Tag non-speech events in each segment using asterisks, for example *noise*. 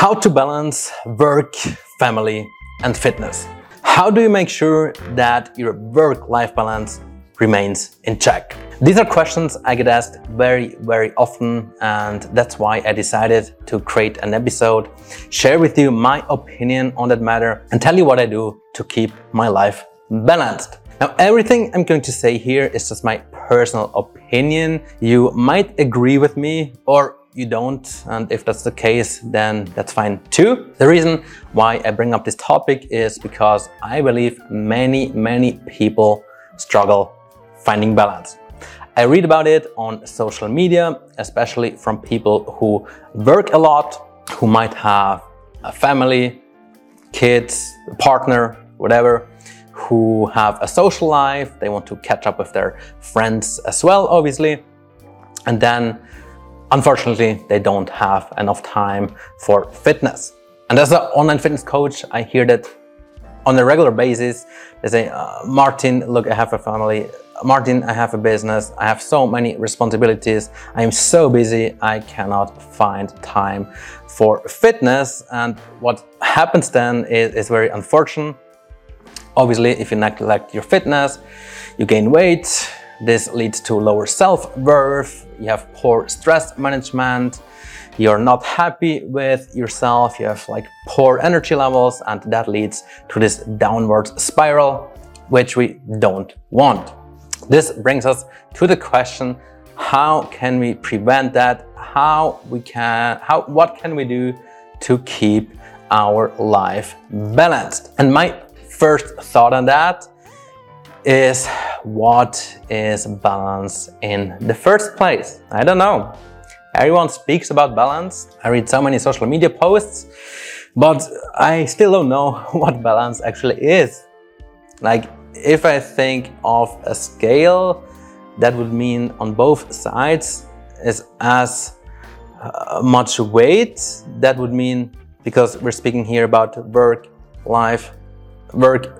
How to balance work, family, and fitness. How do you make sure that your work life balance remains in check? These are questions I get asked very, very often, and that's why I decided to create an episode, share with you my opinion on that matter, and tell you what I do to keep my life balanced. Now, everything I'm going to say here is just my personal opinion. You might agree with me or you don't, and if that's the case, then that's fine too. The reason why I bring up this topic is because I believe many, many people struggle finding balance. I read about it on social media, especially from people who work a lot, who might have a family, kids, a partner, whatever, who have a social life, they want to catch up with their friends as well, obviously. And then unfortunately, they don't have enough time for fitness. And as an online fitness coach, I hear that on a regular basis. They say, uh, Martin, look, I have a family. Martin, I have a business. I have so many responsibilities. I am so busy. I cannot find time for fitness. And what happens then is, is very unfortunate. Obviously, if you neglect your fitness, you gain weight, this leads to lower self-worth, you have poor stress management, you're not happy with yourself, you have like poor energy levels, and that leads to this downward spiral, which we don't want. This brings us to the question, how can we prevent that? How we can, how, what can we do to keep our life balanced? And my first thought on that is what is balance in the first place? I don't know. Everyone speaks about balance. I read so many social media posts, but I still don't know *laughs* what balance actually is. Like, if I think of a scale, that would mean on both sides is as uh, much weight. That would mean, because we're speaking here about work, life, work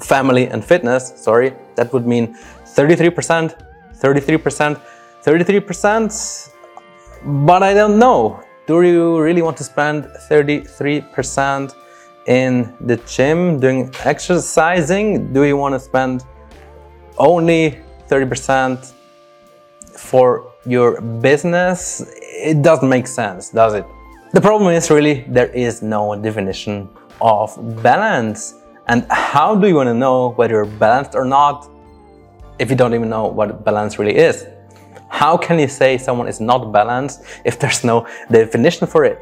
family and fitness, sorry, that would mean 33%, 33%, 33%. But I don't know. Do you really want to spend 33% in the gym doing exercising? Do you want to spend only 30% for your business? It doesn't make sense, does it? The problem is really there is no definition of balance. And how do you want to know whether you're balanced or not if you don't even know what balance really is? How can you say someone is not balanced if there's no definition for it?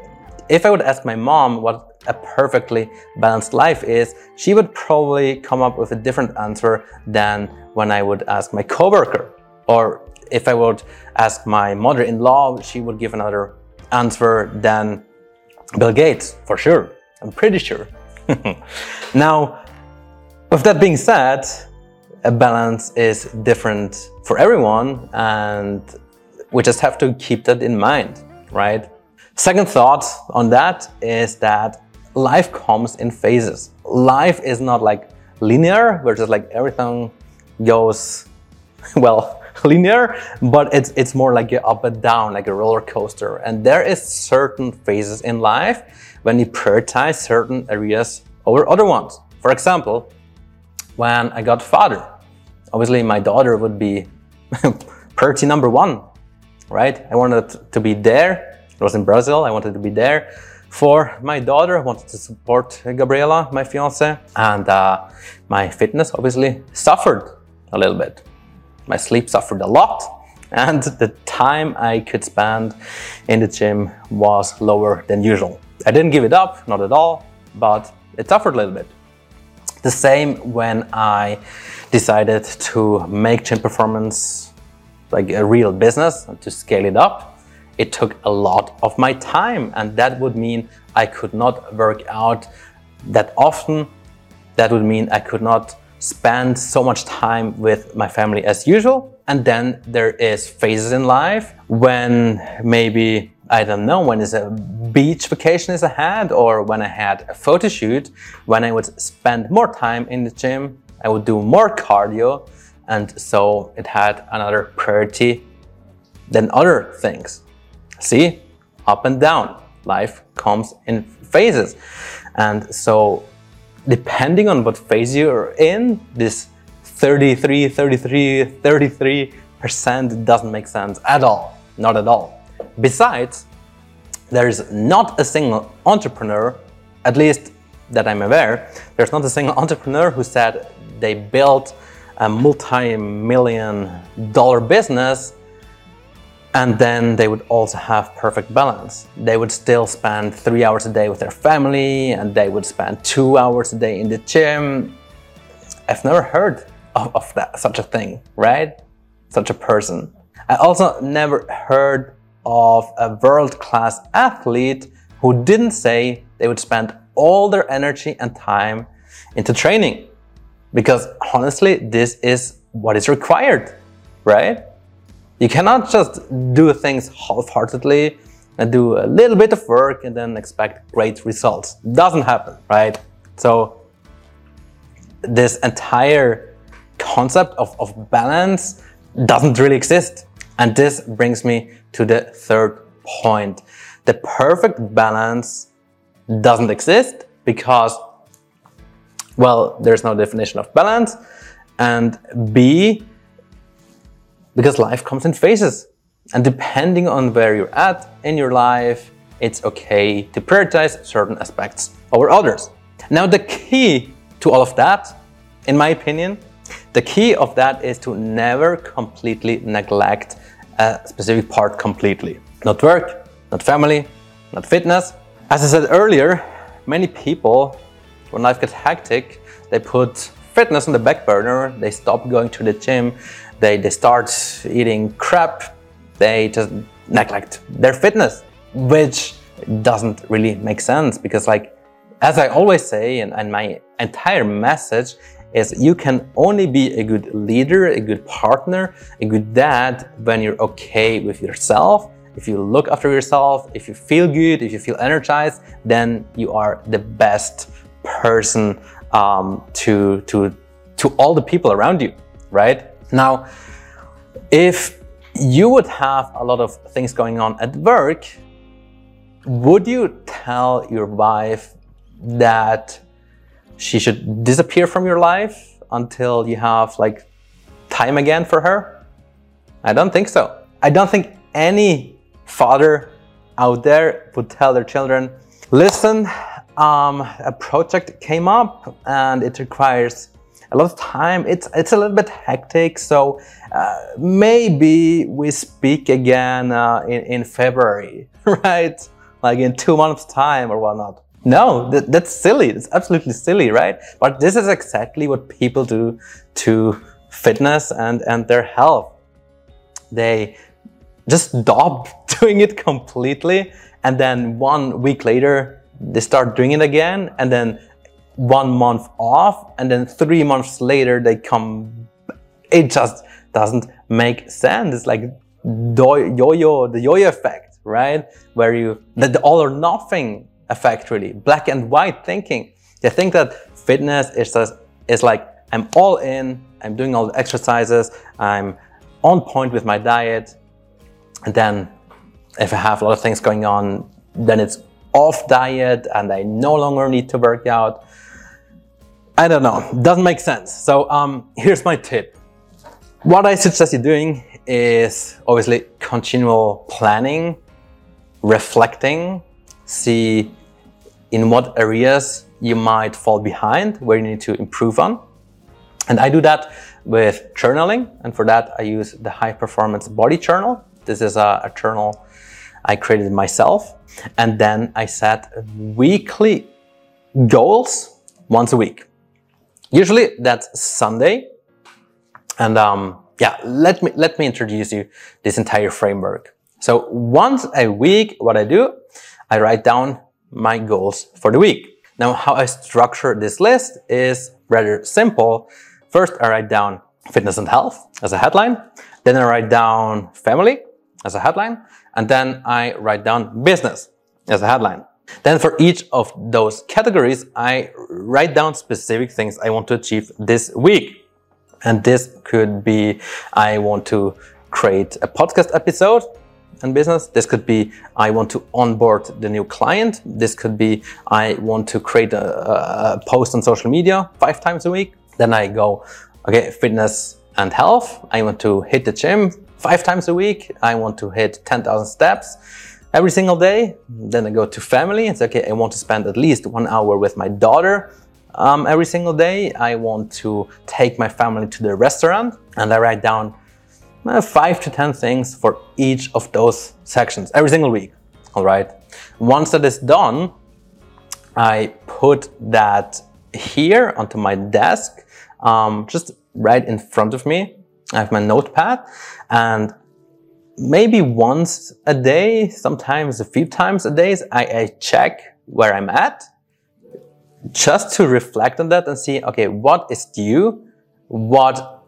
If I would ask my mom what a perfectly balanced life is, she would probably come up with a different answer than when I would ask my coworker. Or if I would ask my mother-in-law, she would give another answer than Bill Gates, for sure. I'm pretty sure. *laughs* now, with that being said, a balance is different for everyone, and we just have to keep that in mind, right? Second thought on that is that life comes in phases. Life is not like linear, where just like everything goes, *laughs* well, linear, but it's it's more like a up and down, like a roller coaster. And there is certain phases in life when you prioritize certain areas over other ones. For example, when I got father, obviously my daughter would be *laughs* priority number one, right? I wanted to be there. It was in Brazil. I wanted to be there for my daughter. I wanted to support Gabriela, my fiance, and uh, my fitness obviously suffered a little bit. My sleep suffered a lot, and the time I could spend in the gym was lower than usual. I didn't give it up, not at all, but it suffered a little bit. The same when I decided to make gym performance like a real business and to scale it up. It took a lot of my time, and that would mean I could not work out that often. That would mean I could not spend so much time with my family as usual. And then there is phases in life when maybe I don't know when is a beach vacation is ahead or when I had a photo shoot when I would spend more time in the gym I would do more cardio and so it had another priority than other things see up and down life comes in phases. And so, depending on what phase you're in, this 33, 33, 33% doesn't make sense at all. Not at all. Besides, there's not a single entrepreneur, at least that I'm aware, there's not a single entrepreneur who said they built a multi-million dollar business and then they would also have perfect balance. They would still spend three hours a day with their family and they would spend two hours a day in the gym. I've never heard of, of that, such a thing, right? Such a person. I also never heard of a world class athlete who didn't say they would spend all their energy and time into training. Because honestly, this is what is required, right? You cannot just do things half heartedly and do a little bit of work and then expect great results. Doesn't happen, right? So, this entire concept of, of balance doesn't really exist. And this brings me to the third point. The perfect balance doesn't exist because, well, there's no definition of balance. And B, because life comes in phases. And depending on where you're at in your life, it's okay to prioritize certain aspects over others. Now, the key to all of that, in my opinion, the key of that is to never completely neglect a specific part completely. Not work, not family, not fitness. As I said earlier, many people, when life gets hectic, they put fitness on the back burner, they stop going to the gym, they, they start eating crap, they just neglect their fitness, which doesn't really make sense because, like, as I always say, and, and my entire message is you can only be a good leader, a good partner, a good dad when you're okay with yourself. If you look after yourself, if you feel good, if you feel energized, then you are the best person um, to to to all the people around you, right? Now, if you would have a lot of things going on at work, would you tell your wife that she should disappear from your life until you have like time again for her? I don't think so. I don't think any father out there would tell their children, listen, um, a project came up and it requires a lot of time. It's it's a little bit hectic, so uh, maybe we speak again uh, in in February, *laughs* right? Like in two months' time or whatnot. No, that, that's silly. It's absolutely silly, right? But this is exactly what people do to fitness and and their health. They just stop *laughs* doing it completely, and then one week later they start doing it again, and then one month off and then three months later they come it just doesn't make sense. It's like yo-yo the yo-yo effect right? Where you the, all or nothing effect really. Black and white thinking. They think that fitness is just is like i'm all in i'm doing all the exercises i'm on point with my diet and then if i have a lot of things going on then it's off diet and i no longer need to work out I don't know, doesn't make sense. So um, here's my tip. What I suggest you doing is obviously continual planning, reflecting, see in what areas you might fall behind, where you need to improve on. And I do that with journaling, and for that I use the High Performance Body Journal. This is a, a journal I created myself, and then I set weekly goals once a week. Usually that's Sunday. And um, yeah, let me, let me introduce you this entire framework. So once a week, what I do, I write down my goals for the week. Now, how I structure this list is rather simple. First, I write down fitness and health as a headline. Then I write down family as a headline. And then I write down business as a headline. Then for each of those categories, I write down specific things I want to achieve this week. And this could be I want to create a podcast episode and business. This could be I want to onboard the new client. This could be I want to create a, a post on social media five times a week. Then I go, okay, fitness and health. I want to hit the gym five times a week. I want to hit 10,000 steps every single day. Then I go to family. It's okay, I want to spend at least one hour with my daughter um, every single day. I want to take my family to the restaurant and I write down uh, five to 10 things for each of those sections every single week. All right. Once that is done, I put that here onto my desk, um, just right in front of me. I have my notepad and maybe once a day, sometimes a few times a day, I, I check where I'm at just to reflect on that and see, okay, what is due? What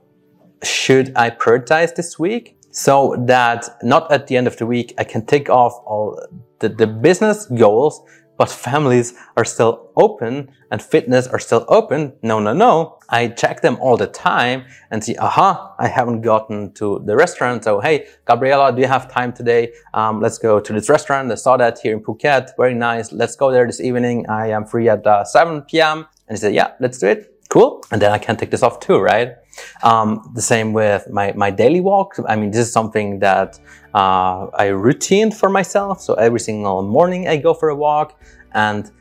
should I prioritize this week? So that not at the end of the week, I can tick off all the, the business goals but families are still open and fitness are still open. No, no, no. I check them all the time and see, aha, I haven't gotten to the restaurant. So, hey, Gabriela, do you have time today? Um, let's go to this restaurant. I saw that here in Phuket. Very nice. Let's go there this evening. I am free at uh, 7 p.m. And he said, yeah, let's do it. Cool. And then I can take this off too, right? Um, the same with my, my daily walk. I mean, this is something that uh, I routine for myself. So every single morning I go for a walk and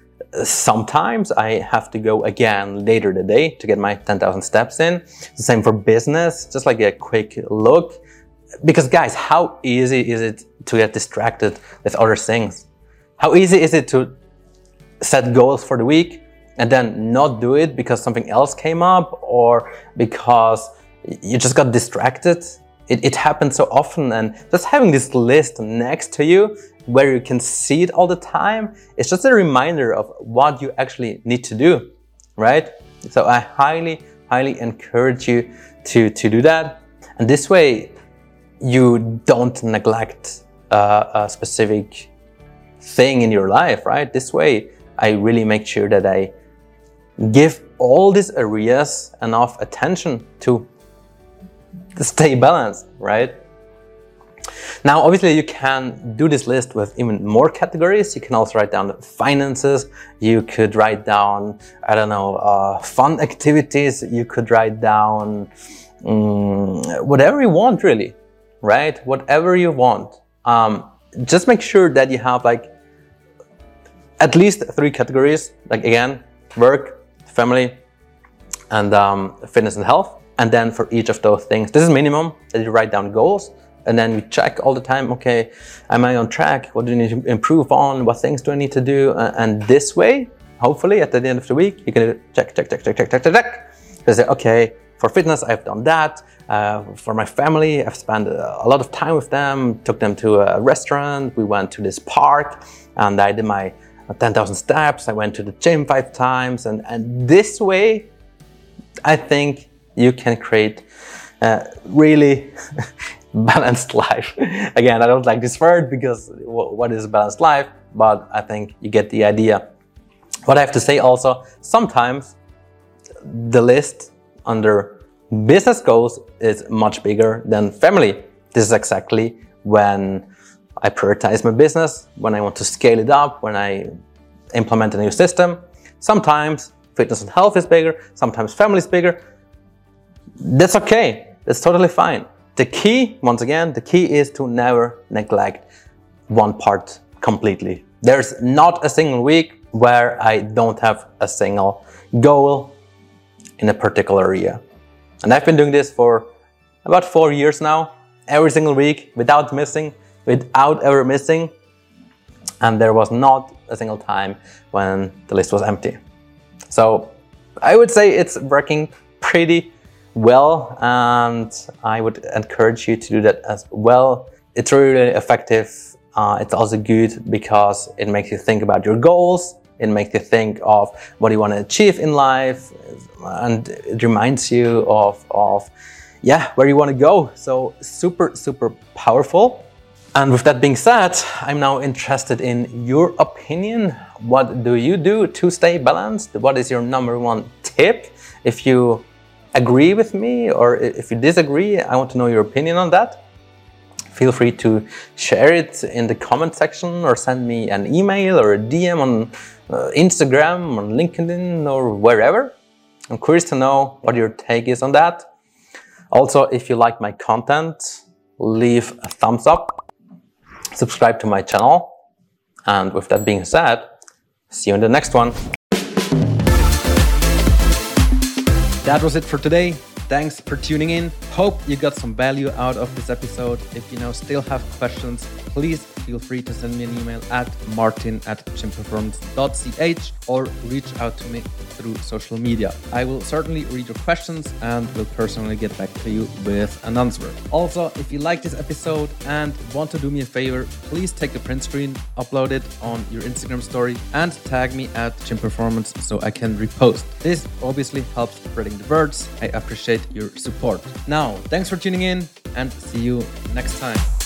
sometimes I have to go again later the day to get my 10,000 steps in. The same for business, just like a quick look. Because guys, how easy is it to get distracted with other things? How easy is it to set goals for the week and then not do it because something else came up or because you just got distracted. It, it happens so often, and just having this list next to you where you can see it all the time, it's just a reminder of what you actually need to do, right? So I highly, highly encourage you to, to do that. And this way, you don't neglect uh, a specific thing in your life, right? This way, I really make sure that I give all these areas enough attention to stay balanced, right? Now, obviously, you can do this list with even more categories. You can also write down finances. You could write down, I don't know, uh, fun activities. You could write down um, whatever you want, really, right? Whatever you want. Um, just make sure that you have like at least three categories. Like again, work, family, and um, fitness and health. And then for each of those things, this is minimum that you write down goals. And then we check all the time, okay, am I on track? What do I need to improve on? What things do I need to do? And this way, hopefully at the end of the week, you can check, check, check, check, check, check, check, check. You say, okay, for fitness, I've done that. Uh, for my family, I've spent a lot of time with them, took them to a restaurant. We went to this park and I did my 10,000 steps. I went to the gym five times. And, and this way, I think you can create a really *laughs* *laughs* balanced life. Again, I don't like this word because what is balanced life? But I think you get the idea. What I have to say also, sometimes the list under business goals is much bigger than family. This is exactly when I prioritize my business, when I want to scale it up, when I implement a new system. Sometimes fitness and health is bigger, sometimes family is bigger. That's okay, that's totally fine. The key, once again, the key is to never neglect one part completely. There's not a single week where I don't have a single goal in a particular area. And I've been doing this for about four years now, every single week, without missing without ever missing. And there was not a single time when the list was empty. So I would say it's working pretty well, and I would encourage you to do that as well. It's really, effective. Uh, it's also good because it makes you think about your goals. It makes you think of what you want to achieve in life, and it reminds you of, of yeah, where you want to go. So super, super powerful. And with that being said, I'm now interested in your opinion. What do you do to stay balanced? What is your number one tip? If you agree with me or if you disagree, I want to know your opinion on that. feel free to share it in the comment section or send me an email or a DM on uh, Instagram, on LinkedIn, or wherever. I'm curious to know what your take is on that. Also, if you like my content, leave a thumbs up, subscribe to my channel, and with that being said, see you in the next one. That was it for today. Thanks for tuning in. Hope you got some value out of this episode. If you now still have questions, please feel free to send me an email at martin at gymperformance.ch or reach out to me through social media. I will certainly read your questions and will personally get back to you with an answer. Also, if you like this episode and want to do me a favor, please take a print screen, upload it on your Instagram story, and tag me at Gym Performance so I can repost. This obviously helps spreading the words. I appreciate your support. Now, thanks for tuning in and see you next time.